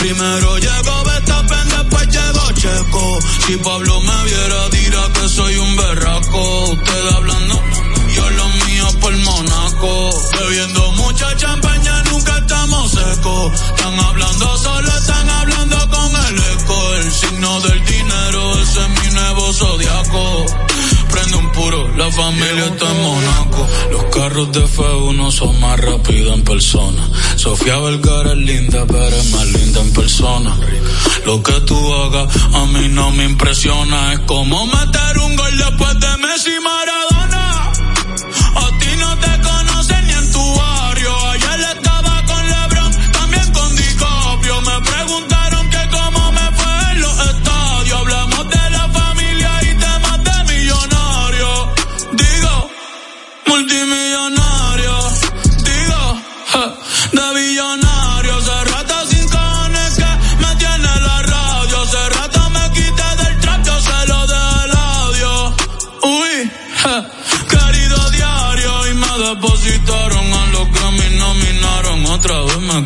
Primero llegó Betapen, después llegó Checo. Si Pablo me viera, dirá que soy un berraco. Usted hablando, yo lo mío por Monaco. Bebiendo mucha champaña, nunca estamos secos. Están hablando solo, están hablando la familia está en Monaco. Los carros de F1 son más rápidos en persona. Sofía Vergara es linda, pero es más linda en persona. Lo que tú hagas a mí no me impresiona. Es como meter un gol después de Messi Maradona.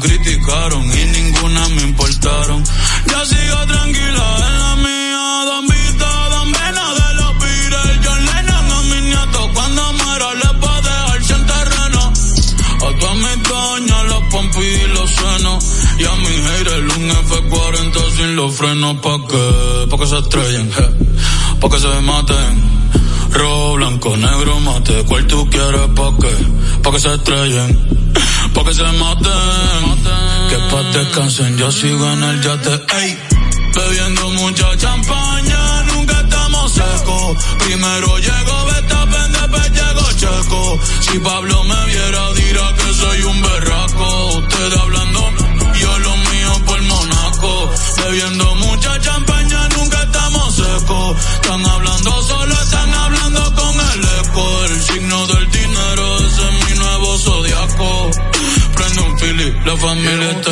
Criticaron y ninguna me importaron. Ya sigo tranquila en la mía. Don Vito, Don Vena de los Beatles. John Lennon a mis nietos. Cuando muera les voy a dejar sin terreno. A todas mis doñas, los pompis y los senos. Y a mi haters un F40 sin los frenos. ¿Pa' qué? Pa' que se estrellen, je. Pa' que se maten. Rojo, blanco, negro, mate. ¿Cuál tú quieres? ¿Pa' qué? Pa' que se estrellen. Pa' que se maten. Que pa' descansen, yo sigo en el yate. Ey. Bebiendo mucha champaña, nunca estamos secos. Primero llegó Betapen, después llegó Checo. Si Pablo me viera, dirá que soy un berraco. Usted hablando, yo lo mío por Monaco. Bebiendo mucha champaña, nunca estamos secos. Están hablando solo, están hablando con el eco. El signo del Fili, la familia está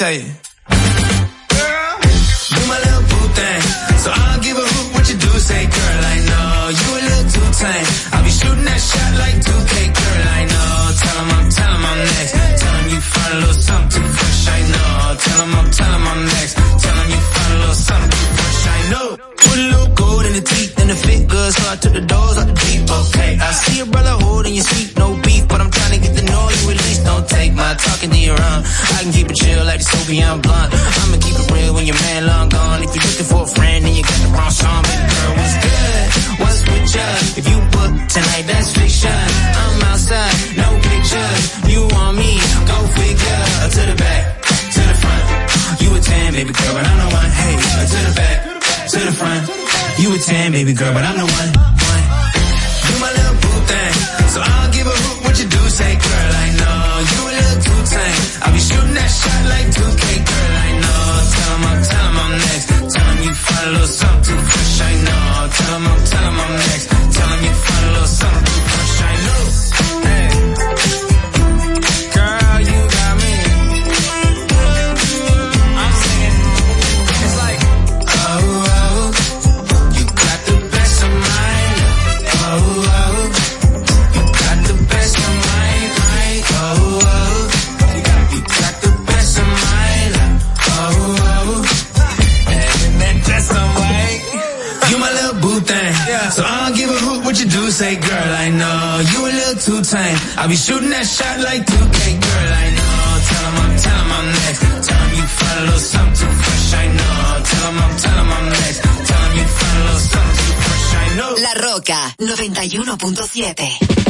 say? Girl, you my little boo thing. So I'll give a hoot what you do say. Girl, I know you a little too tame. I'll be shooting that shot like 2K. Girl, I know. Tell him I'm, tell him I'm next. Tell him you find a little something too fresh. I know. Tell him I'm, tell him I'm next. Tell him you find a little something too fresh. I know. Put a little gold in the teeth and the fit good. So I took the doors out the deep. Okay. I see a brother I can keep it chill like the Soviet blunt. I'ma keep it real when your man long gone. If you're looking for a friend and you got the wrong song, baby girl, what's good? What's with you? If you book tonight, that's fiction. I'm outside, no pictures. You on me? Go figure. To the back, to the front. You a baby girl, but I'm the one. Hey, to the back, to the front. You a 10, baby girl, but I'm the one. I'll be shooting that shot like 2K, girl, I know. Tell them I'm, tell them I'm next. Tell them you find a little something fresh, I know. Tell them I'm, tell them I'm next. Tell them you find a little something fresh, I know. La Roca, 91.7.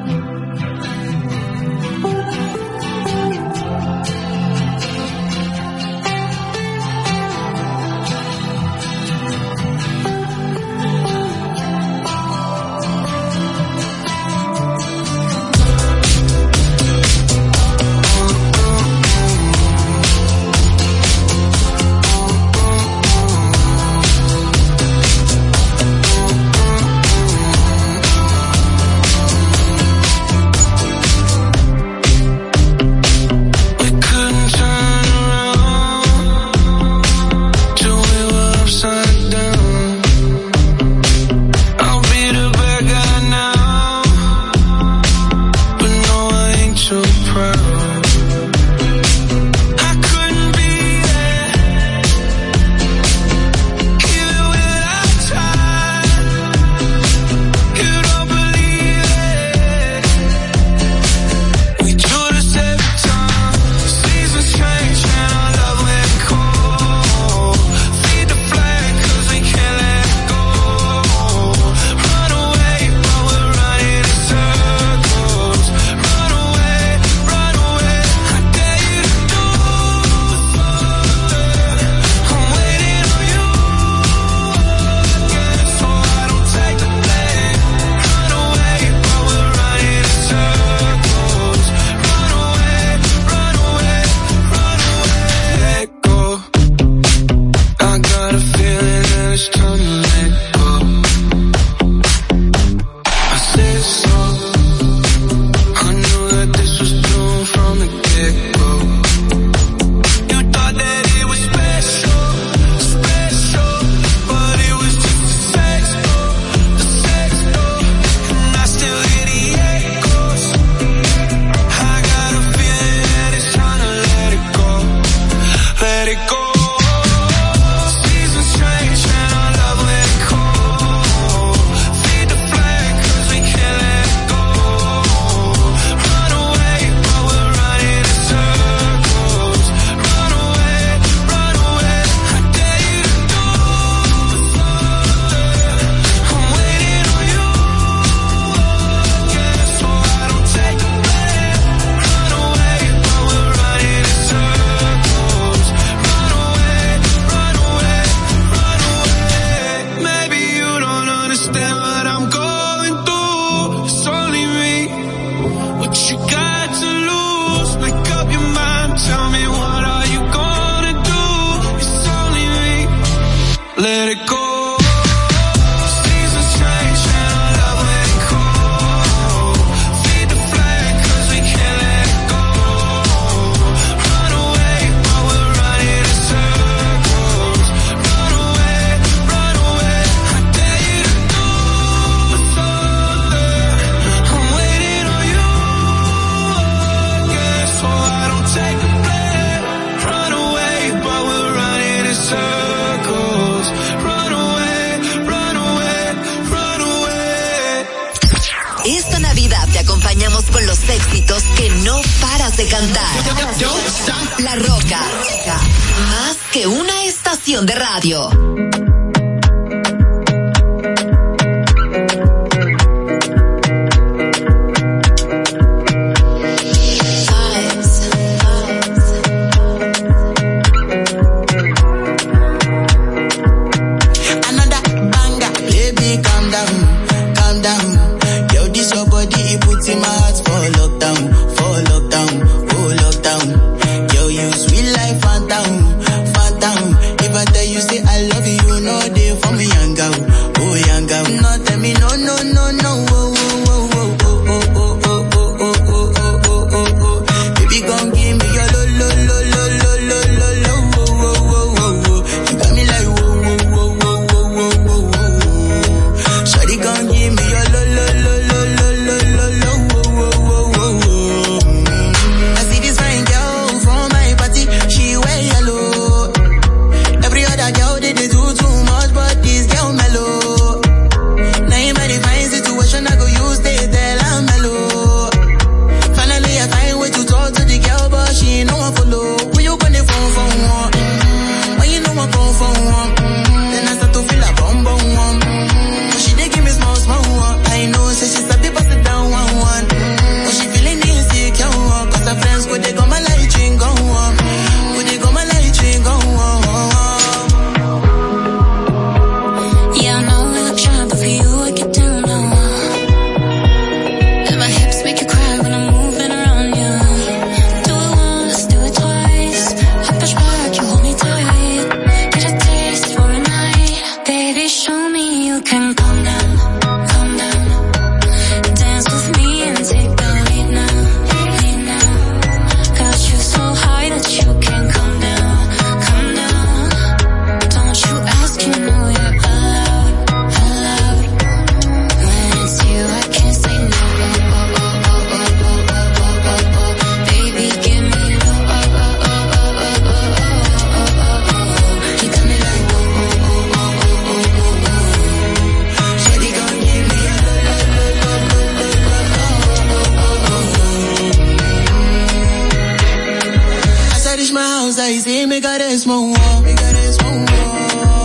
solo tan Finish my house, I say, make a a.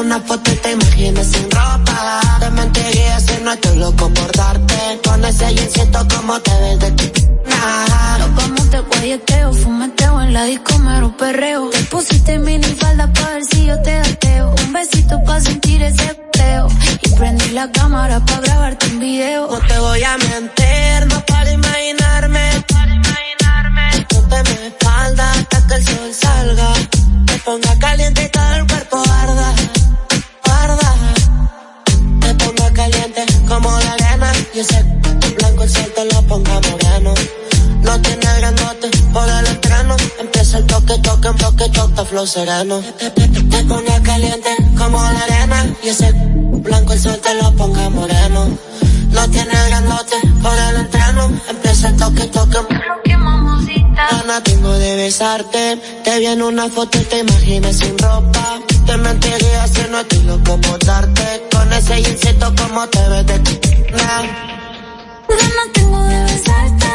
una foto y te imaginas sin ropa. Te mentiría si no estoy loco por darte. Con ese jean siento como te ves de ti. Nah. Nos vamos de guayeteo, fumeteo en la disco mero perreo. Te pusiste mini falda pa' ver si yo te dateo. Un besito pa' sentir ese teo. Y prendí la cámara pa' grabarte un video. No te voy a mentir, no para imaginarme. Para imaginarme. Ponte mi espalda hasta que el sol salga. Te ponga caliente y set, blanco el sol te lo ponga moreno. No tiene el grandote por el estreno. Empieza el toque, toque, un toque, toque, flow sereno. Te, te, pone caliente como la arena. Y ese blanco el sol te lo ponga moreno. No tiene el grandote por el estreno. Empieza el toque, toque, Gana tengo de besarte, te vi en una foto y te imaginé sin ropa. Te mentiré si no estoy loco por darte, con ese insecto como te ves de nah. Ganas tengo de besarte,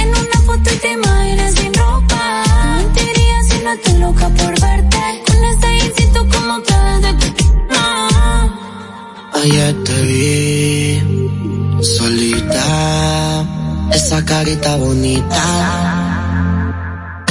en una foto y te imaginé sin ropa. Te mentiría si no estoy loca por verte, con ese insecto como te ves de nah. Ayer te vi, solita, esa carita bonita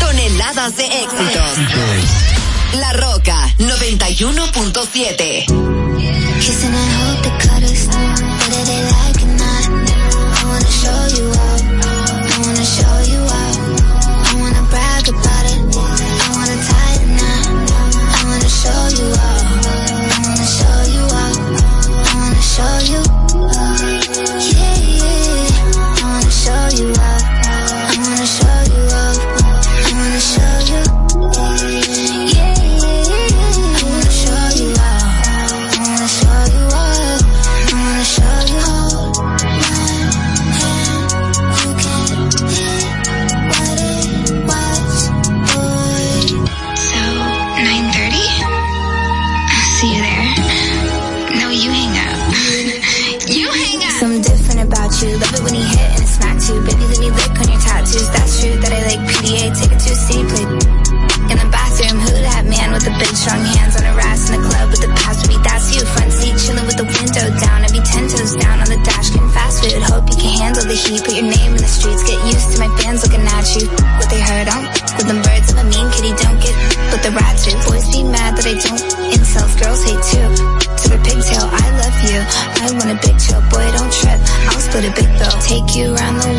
toneladas de éxitos. La Roca 91.7. I want a big chill, boy, don't trip. I'll split a big bill, take you around the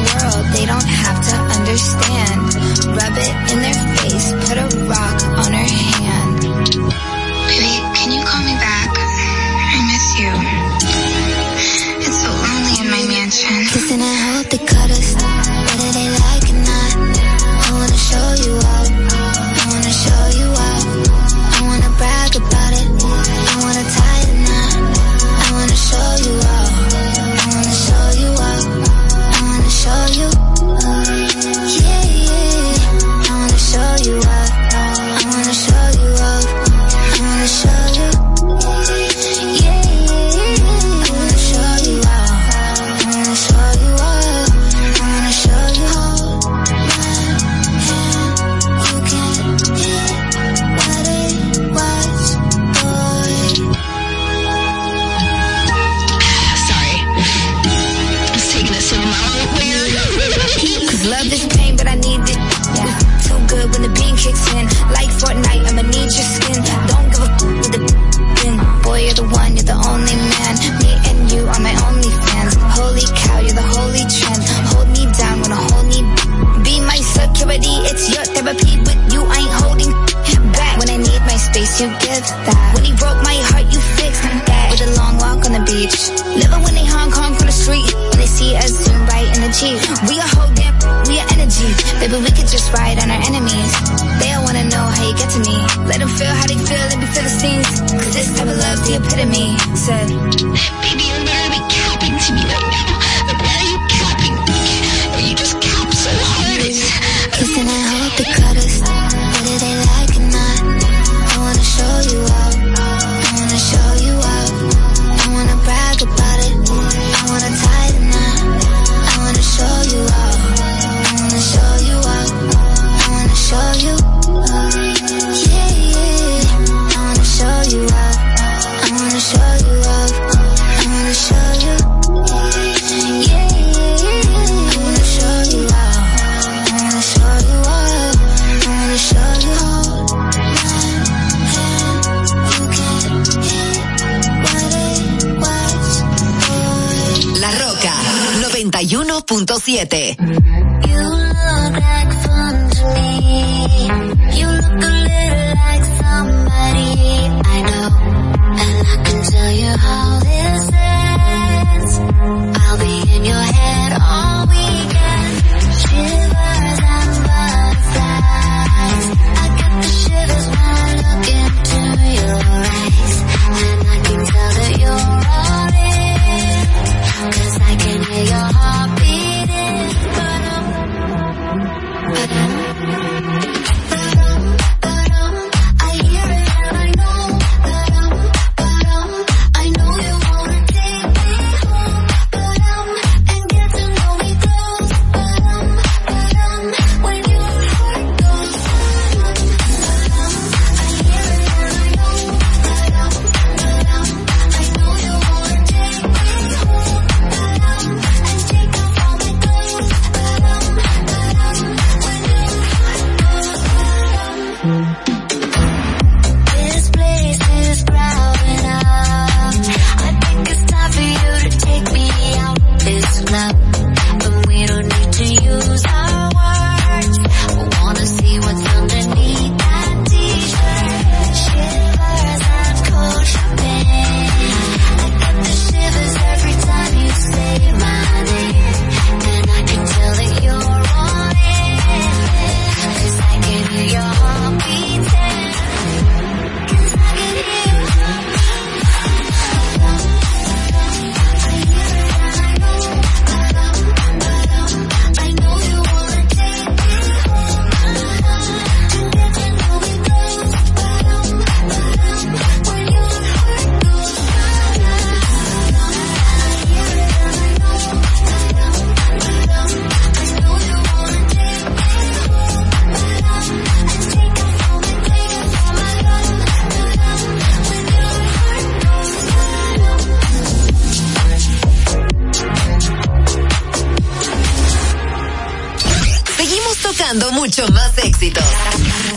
Tocando mucho más éxitos.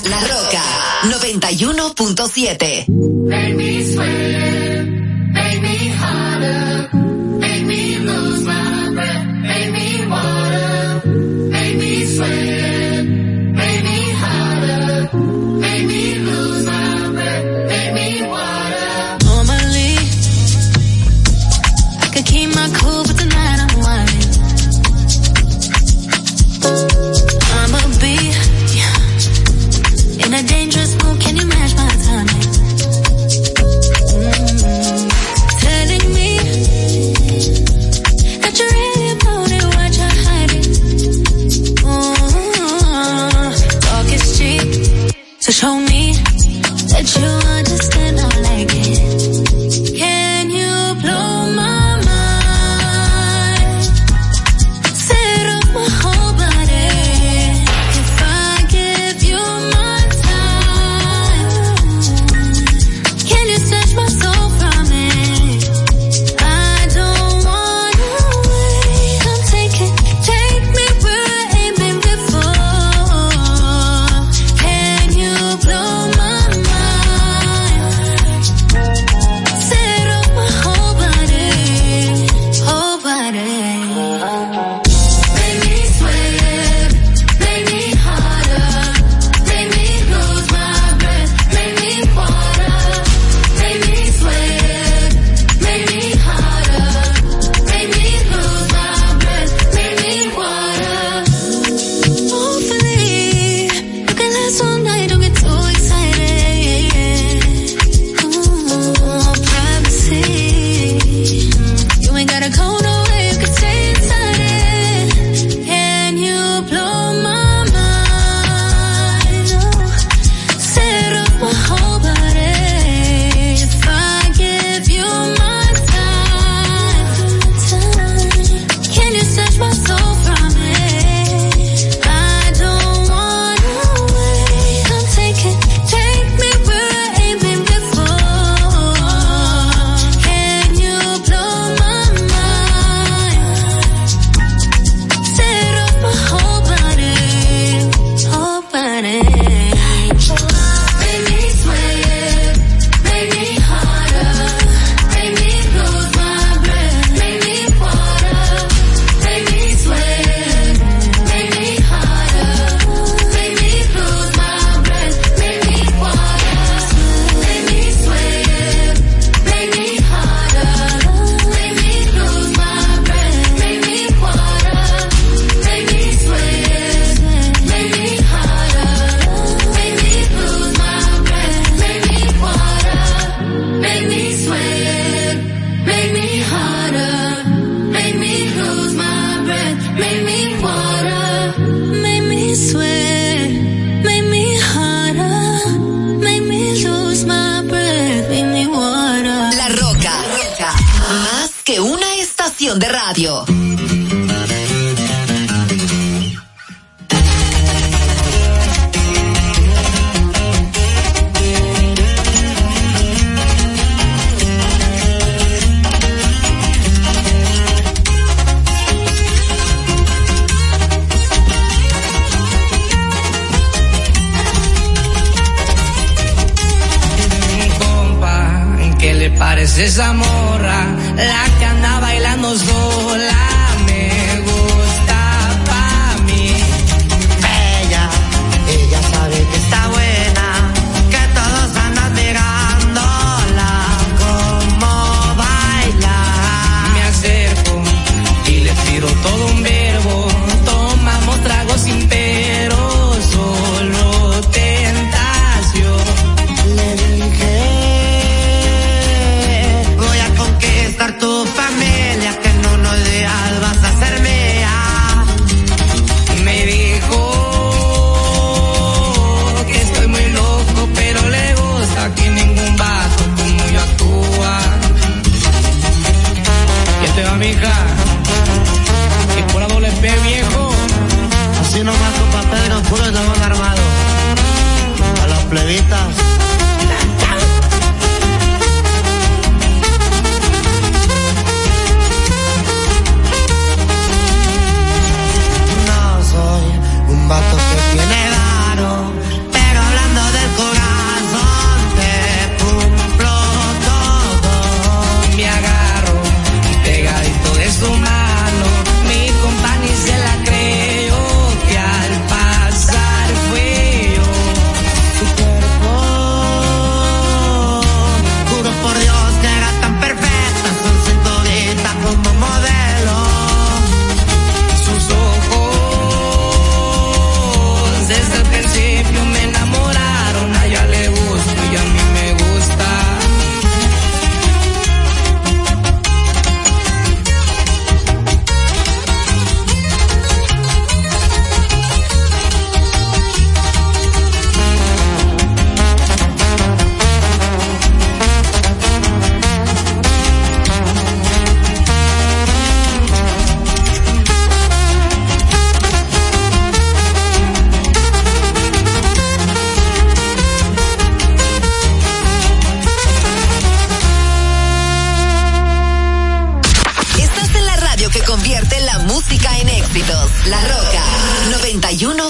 La Roca 91.7.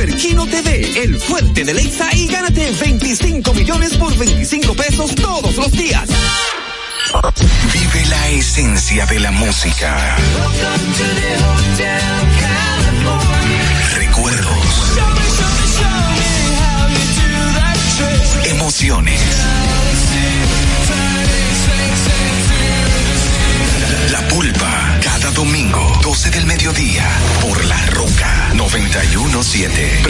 Juega Superquino TV, el fuerte de Lexa y gánate 25 millones por 25 pesos todos los días. Vive la esencia de la música. Recuerdos. Emociones. 917.